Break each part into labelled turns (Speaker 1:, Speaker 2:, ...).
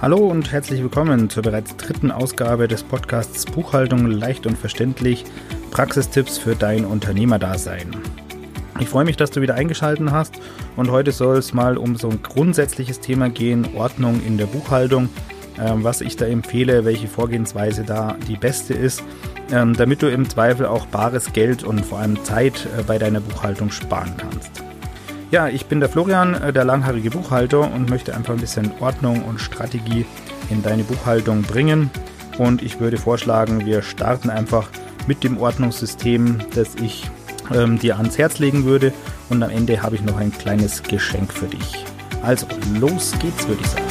Speaker 1: Hallo und herzlich willkommen zur bereits dritten Ausgabe des Podcasts Buchhaltung leicht und verständlich, Praxistipps für dein Unternehmerdasein. Ich freue mich, dass du wieder eingeschaltet hast und heute soll es mal um so ein grundsätzliches Thema gehen, Ordnung in der Buchhaltung, ähm, was ich da empfehle, welche Vorgehensweise da die beste ist, ähm, damit du im Zweifel auch bares Geld und vor allem Zeit äh, bei deiner Buchhaltung sparen kannst. Ja, ich bin der Florian, äh, der langhaarige Buchhalter und möchte einfach ein bisschen Ordnung und Strategie in deine Buchhaltung bringen. Und ich würde vorschlagen, wir starten einfach mit dem Ordnungssystem, das ich ähm, dir ans Herz legen würde. Und am Ende habe ich noch ein kleines Geschenk für dich. Also, los geht's, würde ich sagen.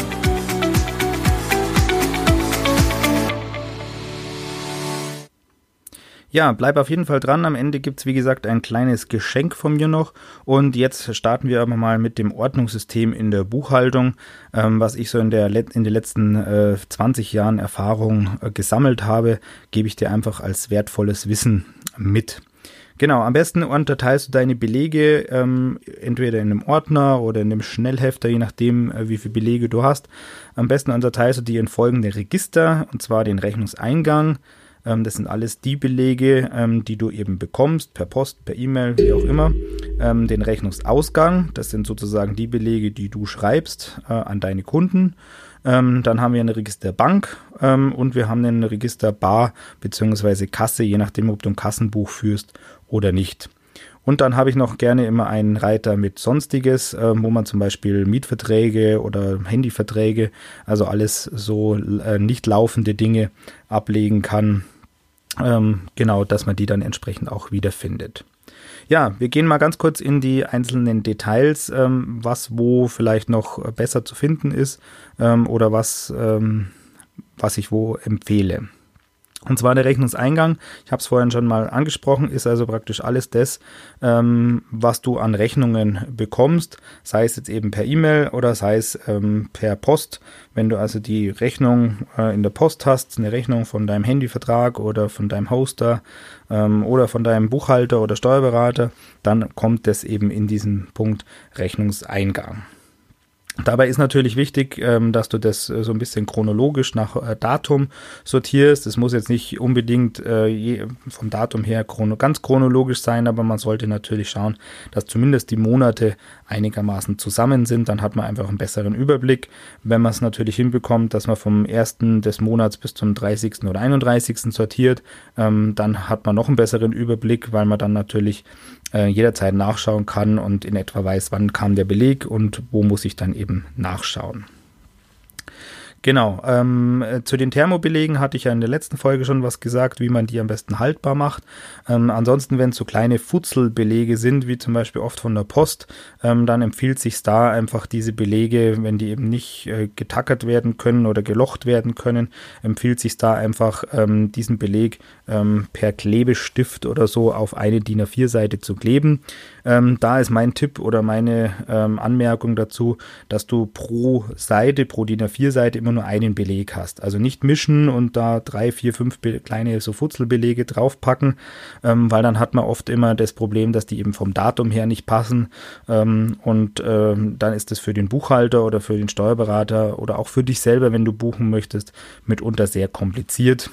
Speaker 1: Ja, bleib auf jeden Fall dran. Am Ende gibt es, wie gesagt, ein kleines Geschenk von mir noch. Und jetzt starten wir aber mal mit dem Ordnungssystem in der Buchhaltung, ähm, was ich so in, der, in den letzten äh, 20 Jahren Erfahrung äh, gesammelt habe, gebe ich dir einfach als wertvolles Wissen mit. Genau, am besten unterteilst du deine Belege ähm, entweder in einem Ordner oder in einem Schnellhefter, je nachdem, äh, wie viele Belege du hast. Am besten unterteilst du die in folgende Register, und zwar den Rechnungseingang, ähm, das sind alles die Belege, ähm, die du eben bekommst, per Post, per E-Mail, wie auch immer. Ähm, den Rechnungsausgang, das sind sozusagen die Belege, die du schreibst äh, an deine Kunden. Ähm, dann haben wir ein Register Bank ähm, und wir haben ein Register Bar bzw. Kasse, je nachdem, ob du ein Kassenbuch führst oder nicht. Und dann habe ich noch gerne immer einen Reiter mit Sonstiges, äh, wo man zum Beispiel Mietverträge oder Handyverträge, also alles so äh, nicht laufende Dinge ablegen kann. Ähm, genau, dass man die dann entsprechend auch wiederfindet. Ja, wir gehen mal ganz kurz in die einzelnen Details, ähm, was wo vielleicht noch besser zu finden ist ähm, oder was, ähm, was ich wo empfehle. Und zwar der Rechnungseingang, ich habe es vorhin schon mal angesprochen, ist also praktisch alles das, ähm, was du an Rechnungen bekommst, sei es jetzt eben per E-Mail oder sei es ähm, per Post. Wenn du also die Rechnung äh, in der Post hast, eine Rechnung von deinem Handyvertrag oder von deinem Hoster ähm, oder von deinem Buchhalter oder Steuerberater, dann kommt das eben in diesen Punkt Rechnungseingang. Dabei ist natürlich wichtig, ähm, dass du das äh, so ein bisschen chronologisch nach äh, Datum sortierst. Es muss jetzt nicht unbedingt äh, vom Datum her ganz chronologisch sein, aber man sollte natürlich schauen, dass zumindest die Monate einigermaßen zusammen sind. Dann hat man einfach einen besseren Überblick. Wenn man es natürlich hinbekommt, dass man vom 1. des Monats bis zum 30. oder 31. sortiert, ähm, dann hat man noch einen besseren Überblick, weil man dann natürlich jederzeit nachschauen kann und in etwa weiß, wann kam der Beleg und wo muss ich dann eben eben nachschauen. Genau, ähm, zu den Thermobelegen hatte ich ja in der letzten Folge schon was gesagt, wie man die am besten haltbar macht. Ähm, ansonsten, wenn es so kleine Futzelbelege sind, wie zum Beispiel oft von der Post, ähm, dann empfiehlt sich da einfach diese Belege, wenn die eben nicht äh, getackert werden können oder gelocht werden können, empfiehlt sich da einfach ähm, diesen Beleg ähm, per Klebestift oder so auf eine DIN A4-Seite zu kleben. Ähm, da ist mein Tipp oder meine Anmerkung dazu, dass du pro Seite, pro DIN A4-Seite immer nur einen Beleg hast. Also nicht mischen und da drei, vier, fünf kleine so Futzelbelege draufpacken, ähm, weil dann hat man oft immer das Problem, dass die eben vom Datum her nicht passen. Ähm, und ähm, dann ist das für den Buchhalter oder für den Steuerberater oder auch für dich selber, wenn du buchen möchtest, mitunter sehr kompliziert.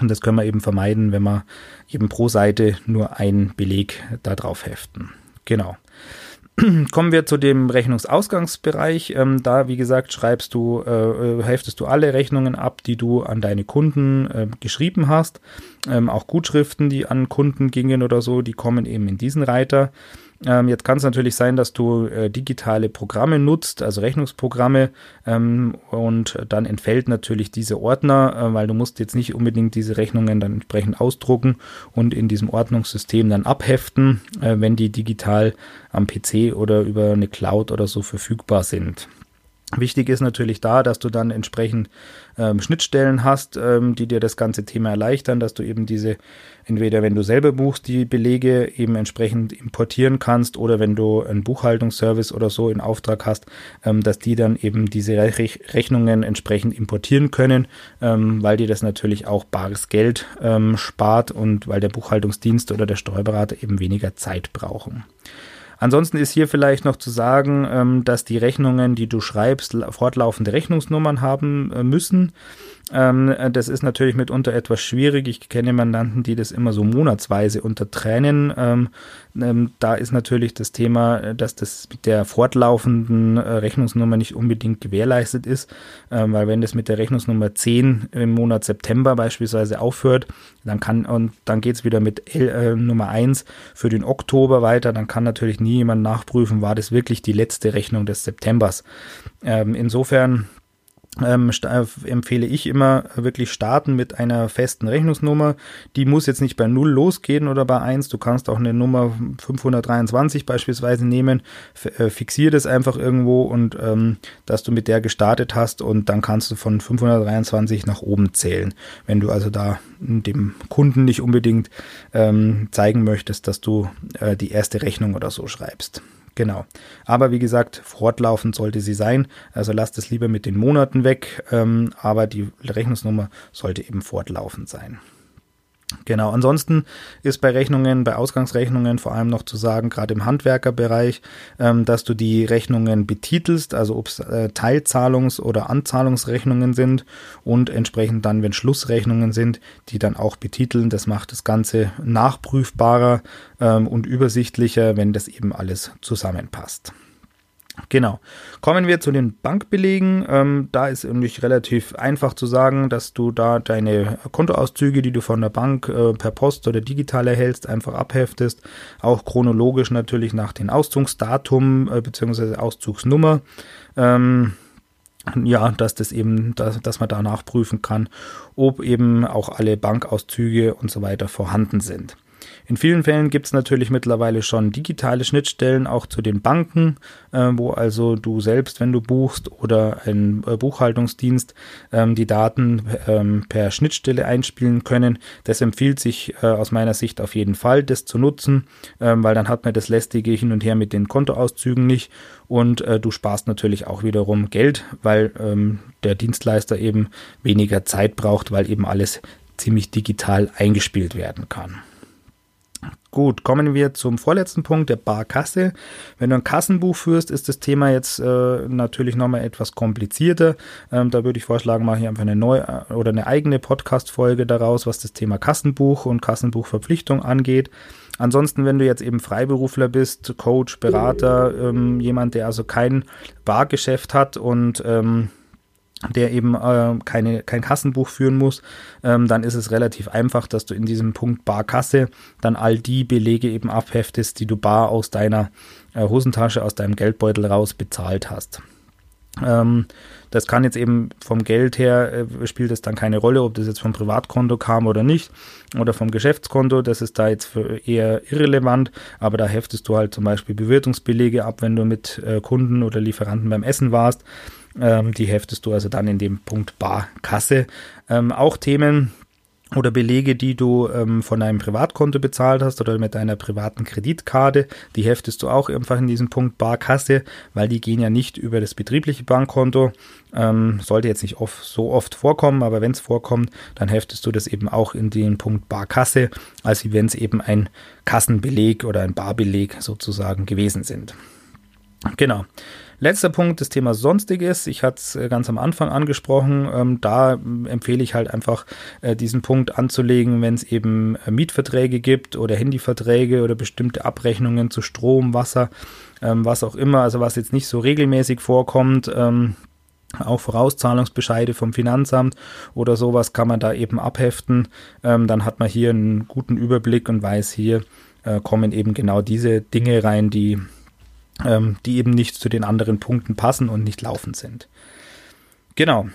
Speaker 1: Und das können wir eben vermeiden, wenn wir eben pro Seite nur einen Beleg da drauf heften. Genau. Kommen wir zu dem Rechnungsausgangsbereich. Ähm, da, wie gesagt, schreibst du, äh, äh, heftest du alle Rechnungen ab, die du an deine Kunden äh, geschrieben hast. Ähm, auch Gutschriften, die an Kunden gingen oder so, die kommen eben in diesen Reiter. Ähm, jetzt kann es natürlich sein, dass du äh, digitale Programme nutzt, also Rechnungsprogramme, ähm, und dann entfällt natürlich diese Ordner, äh, weil du musst jetzt nicht unbedingt diese Rechnungen dann entsprechend ausdrucken und in diesem Ordnungssystem dann abheften, äh, wenn die digital am PC oder über eine Cloud oder so verfügbar sind. Wichtig ist natürlich da, dass du dann entsprechend ähm, Schnittstellen hast, ähm, die dir das ganze Thema erleichtern, dass du eben diese, entweder wenn du selber buchst, die Belege eben entsprechend importieren kannst oder wenn du einen Buchhaltungsservice oder so in Auftrag hast, ähm, dass die dann eben diese Rech Rechnungen entsprechend importieren können, ähm, weil dir das natürlich auch bares Geld ähm, spart und weil der Buchhaltungsdienst oder der Steuerberater eben weniger Zeit brauchen. Ansonsten ist hier vielleicht noch zu sagen, ähm, dass die Rechnungen, die du schreibst, fortlaufende Rechnungsnummern haben äh, müssen. Ähm, das ist natürlich mitunter etwas schwierig. Ich kenne Mandanten, die das immer so monatsweise untertrennen. Ähm, ähm, da ist natürlich das Thema, dass das mit der fortlaufenden äh, Rechnungsnummer nicht unbedingt gewährleistet ist, ähm, weil wenn das mit der Rechnungsnummer 10 im Monat September beispielsweise aufhört, dann kann und dann geht es wieder mit L, äh, Nummer 1 für den Oktober weiter, dann kann natürlich nie jemand nachprüfen, war das wirklich die letzte Rechnung des Septembers. Ähm, insofern ähm, äh, empfehle ich immer wirklich starten mit einer festen Rechnungsnummer. Die muss jetzt nicht bei 0 losgehen oder bei 1. Du kannst auch eine Nummer 523 beispielsweise nehmen. Äh, fixier das einfach irgendwo und ähm, dass du mit der gestartet hast und dann kannst du von 523 nach oben zählen. Wenn du also da dem Kunden nicht unbedingt ähm, zeigen möchtest, dass du äh, die erste Rechnung oder so schreibst. Genau. Aber wie gesagt, fortlaufend sollte sie sein. Also lasst es lieber mit den Monaten weg. Ähm, aber die Rechnungsnummer sollte eben fortlaufend sein. Genau, ansonsten ist bei Rechnungen, bei Ausgangsrechnungen vor allem noch zu sagen, gerade im Handwerkerbereich, ähm, dass du die Rechnungen betitelst, also ob es äh, Teilzahlungs- oder Anzahlungsrechnungen sind und entsprechend dann, wenn Schlussrechnungen sind, die dann auch betiteln. Das macht das Ganze nachprüfbarer ähm, und übersichtlicher, wenn das eben alles zusammenpasst. Genau. Kommen wir zu den Bankbelegen. Ähm, da ist nämlich relativ einfach zu sagen, dass du da deine Kontoauszüge, die du von der Bank äh, per Post oder digital erhältst, einfach abheftest. Auch chronologisch natürlich nach dem Auszugsdatum äh, bzw. Auszugsnummer. Ähm, ja, dass das eben, dass, dass man da nachprüfen kann, ob eben auch alle Bankauszüge und so weiter vorhanden sind. In vielen Fällen gibt es natürlich mittlerweile schon digitale Schnittstellen auch zu den Banken, äh, wo also du selbst, wenn du buchst oder ein äh, Buchhaltungsdienst ähm, die Daten ähm, per Schnittstelle einspielen können. Das empfiehlt sich äh, aus meiner Sicht auf jeden Fall, das zu nutzen, ähm, weil dann hat man das lästige Hin und Her mit den Kontoauszügen nicht und äh, du sparst natürlich auch wiederum Geld, weil ähm, der Dienstleister eben weniger Zeit braucht, weil eben alles ziemlich digital eingespielt werden kann. Gut, kommen wir zum vorletzten Punkt, der Barkasse. Wenn du ein Kassenbuch führst, ist das Thema jetzt äh, natürlich nochmal etwas komplizierter. Ähm, da würde ich vorschlagen, mache ich einfach eine neue äh, oder eine eigene Podcast-Folge daraus, was das Thema Kassenbuch und Kassenbuchverpflichtung angeht. Ansonsten, wenn du jetzt eben Freiberufler bist, Coach, Berater, ähm, jemand, der also kein Bargeschäft hat und ähm, der eben äh, keine, kein Kassenbuch führen muss, ähm, dann ist es relativ einfach, dass du in diesem Punkt Barkasse dann all die Belege eben abheftest, die du bar aus deiner äh, Hosentasche, aus deinem Geldbeutel raus bezahlt hast. Ähm, das kann jetzt eben vom Geld her, äh, spielt es dann keine Rolle, ob das jetzt vom Privatkonto kam oder nicht oder vom Geschäftskonto, das ist da jetzt eher irrelevant, aber da heftest du halt zum Beispiel Bewirtungsbelege ab, wenn du mit äh, Kunden oder Lieferanten beim Essen warst ähm, die heftest du also dann in dem Punkt Barkasse. Ähm, auch Themen, oder Belege, die du ähm, von deinem Privatkonto bezahlt hast oder mit deiner privaten Kreditkarte, die heftest du auch einfach in diesem Punkt Barkasse, weil die gehen ja nicht über das betriebliche Bankkonto. Ähm, sollte jetzt nicht oft, so oft vorkommen, aber wenn es vorkommt, dann heftest du das eben auch in den Punkt Barkasse, als wenn es eben ein Kassenbeleg oder ein Barbeleg sozusagen gewesen sind. Genau. Letzter Punkt, das Thema Sonstiges. Ich hatte es äh, ganz am Anfang angesprochen. Ähm, da empfehle ich halt einfach, äh, diesen Punkt anzulegen, wenn es eben äh, Mietverträge gibt oder Handyverträge oder bestimmte Abrechnungen zu Strom, Wasser, ähm, was auch immer, also was jetzt nicht so regelmäßig vorkommt. Ähm, auch Vorauszahlungsbescheide vom Finanzamt oder sowas kann man da eben abheften. Ähm, dann hat man hier einen guten Überblick und weiß, hier äh, kommen eben genau diese Dinge rein, die ähm, die eben nicht zu den anderen Punkten passen und nicht laufend sind. Genau,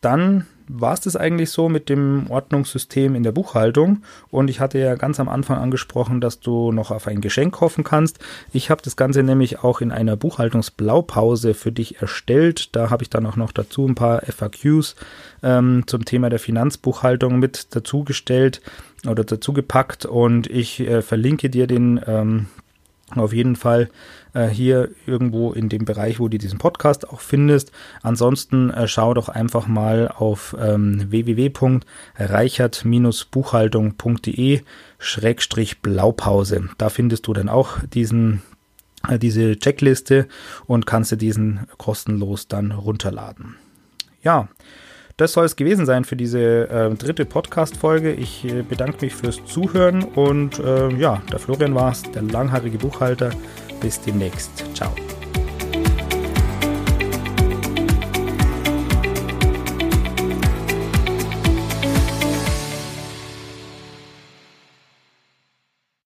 Speaker 1: dann war es das eigentlich so mit dem Ordnungssystem in der Buchhaltung. Und ich hatte ja ganz am Anfang angesprochen, dass du noch auf ein Geschenk hoffen kannst. Ich habe das Ganze nämlich auch in einer Buchhaltungsblaupause für dich erstellt. Da habe ich dann auch noch dazu ein paar FAQs ähm, zum Thema der Finanzbuchhaltung mit dazugestellt oder dazugepackt. Und ich äh, verlinke dir den ähm, auf jeden Fall äh, hier irgendwo in dem Bereich, wo du diesen Podcast auch findest. Ansonsten äh, schau doch einfach mal auf ähm, www.reichert-buchhaltung.de Schrägstrich Blaupause. Da findest du dann auch diesen äh, diese Checkliste und kannst du diesen kostenlos dann runterladen. Ja, das soll es gewesen sein für diese äh, dritte Podcast-Folge. Ich äh, bedanke mich fürs Zuhören und äh, ja, der Florian war es, der langhaarige Buchhalter. Bis demnächst. Ciao.